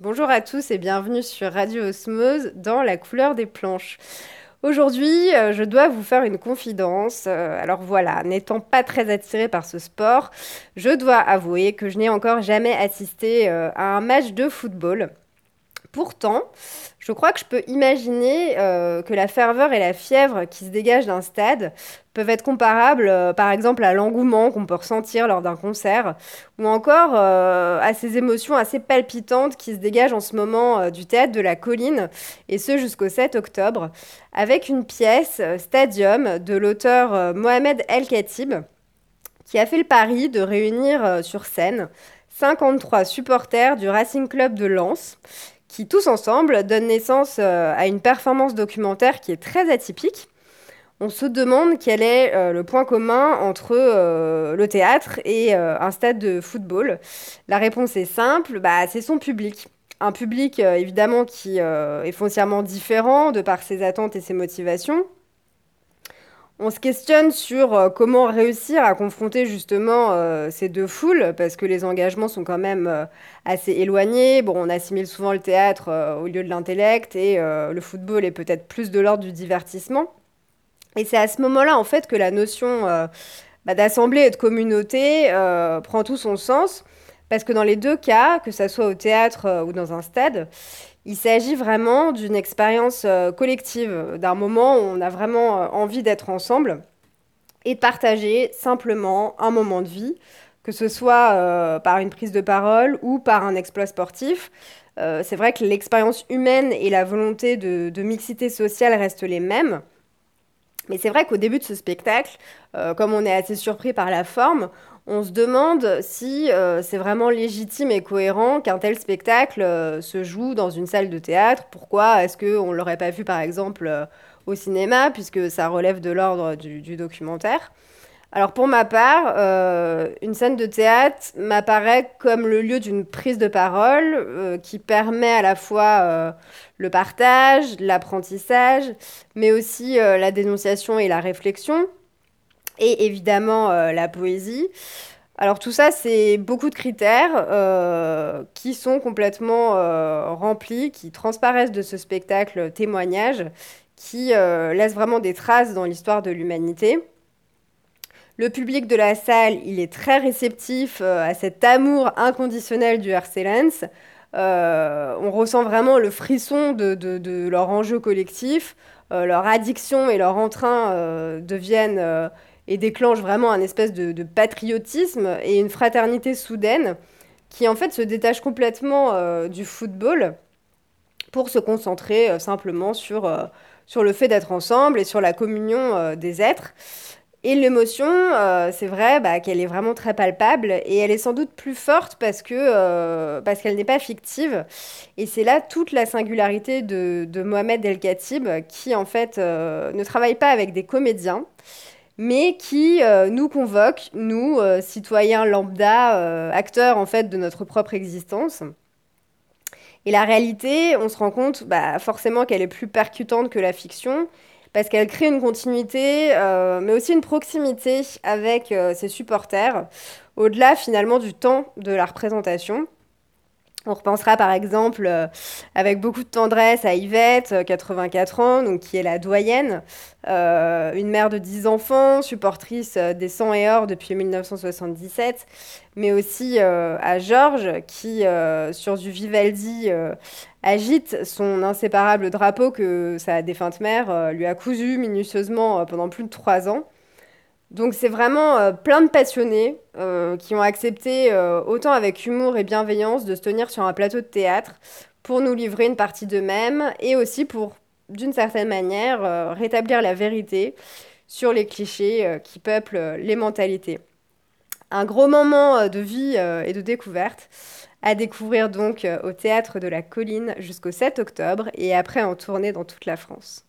Bonjour à tous et bienvenue sur Radio Osmose dans la couleur des planches. Aujourd'hui, euh, je dois vous faire une confidence. Euh, alors voilà, n'étant pas très attirée par ce sport, je dois avouer que je n'ai encore jamais assisté euh, à un match de football. Pourtant, je crois que je peux imaginer euh, que la ferveur et la fièvre qui se dégagent d'un stade peuvent être comparables, euh, par exemple, à l'engouement qu'on peut ressentir lors d'un concert, ou encore euh, à ces émotions assez palpitantes qui se dégagent en ce moment du théâtre de la colline, et ce jusqu'au 7 octobre, avec une pièce, Stadium, de l'auteur Mohamed El Khatib, qui a fait le pari de réunir sur scène 53 supporters du Racing Club de Lens qui tous ensemble donnent naissance euh, à une performance documentaire qui est très atypique. On se demande quel est euh, le point commun entre euh, le théâtre et un stade de football. La réponse est simple, bah, c'est son public. Un public évidemment qui est foncièrement différent de par ses attentes et ses motivations, on se questionne sur euh, comment réussir à confronter justement euh, ces deux foules, parce que les engagements sont quand même euh, assez éloignés. Bon, on assimile souvent le théâtre au lieu de l'intellect, et le football est peut-être plus de l'ordre du divertissement. Et c'est à ce moment-là, en fait, que la notion bah, d'assemblée et de communauté prend tout son sens, parce que dans les deux cas, que ce soit au théâtre ou dans un stade, il s'agit vraiment d'une expérience euh, collective, d'un moment où on a vraiment euh, envie d'être ensemble et de partager simplement un moment de vie, que ce soit euh, par une prise de parole ou par un exploit sportif. c'est vrai que l'expérience humaine et la volonté de, mixité sociale restent les mêmes. Mais c'est vrai qu'au début de ce spectacle, comme on est assez surpris par la forme, on se demande si euh, c'est vraiment légitime et cohérent qu'un tel spectacle euh, se joue dans une salle de théâtre. Pourquoi est-ce qu'on ne l'aurait pas vu par exemple euh, au cinéma, puisque ça relève de l'ordre du, documentaire? Alors pour ma part, une scène de théâtre m'apparaît comme le lieu d'une prise de parole qui permet à la fois le partage, l'apprentissage, mais aussi la dénonciation et la réflexion et évidemment euh, la poésie. Alors tout ça, c'est beaucoup de critères euh, qui sont complètement euh, remplis, qui transparaissent de ce spectacle témoignage, qui laisse vraiment des traces dans l'histoire de l'humanité. Le public de la salle, il est très réceptif à cet amour inconditionnel du RC Lens. on ressent vraiment le frisson de, de leur enjeu collectif. leur addiction et leur entrain deviennent et déclenche vraiment un espèce de, patriotisme et une fraternité soudaine qui en fait se détache complètement euh, du football pour se concentrer euh, simplement sur, euh, sur le fait d'être ensemble et sur la communion des êtres. Et l'émotion, c'est vrai bah, qu'elle est vraiment très palpable et elle est sans doute plus forte parce que parce qu'elle n'est pas fictive. Et c'est là toute la singularité de, Mohamed El Khatib qui en fait ne travaille pas avec des comédiens, mais qui euh, nous convoque, nous, euh, citoyens lambda, euh, acteurs en fait de notre propre existence. Et la réalité, on se rend compte bah, forcément qu'elle est plus percutante que la fiction, parce qu'elle crée une continuité, mais aussi une proximité avec ses supporters, au-delà finalement du temps de la représentation. On repensera par exemple euh, avec beaucoup de tendresse à Yvette, 84 euh, ans, donc, qui est la doyenne, euh, une mère de 10 enfants, supportrice des 100 et or depuis 1977, mais aussi à Georges qui, sur du Vivaldi, agite son inséparable drapeau que sa défunte mère lui a cousu minutieusement pendant plus de 3 ans. Donc c'est vraiment euh, plein de passionnés euh, qui ont accepté, euh, autant avec humour et bienveillance, de se tenir sur un plateau de théâtre pour nous livrer une partie d'eux-mêmes et aussi pour, d'une certaine manière, rétablir la vérité sur les clichés qui peuplent les mentalités. Un gros moment de vie et de découverte à découvrir donc au théâtre de la colline jusqu'au 7 octobre et après en tournée dans toute la France.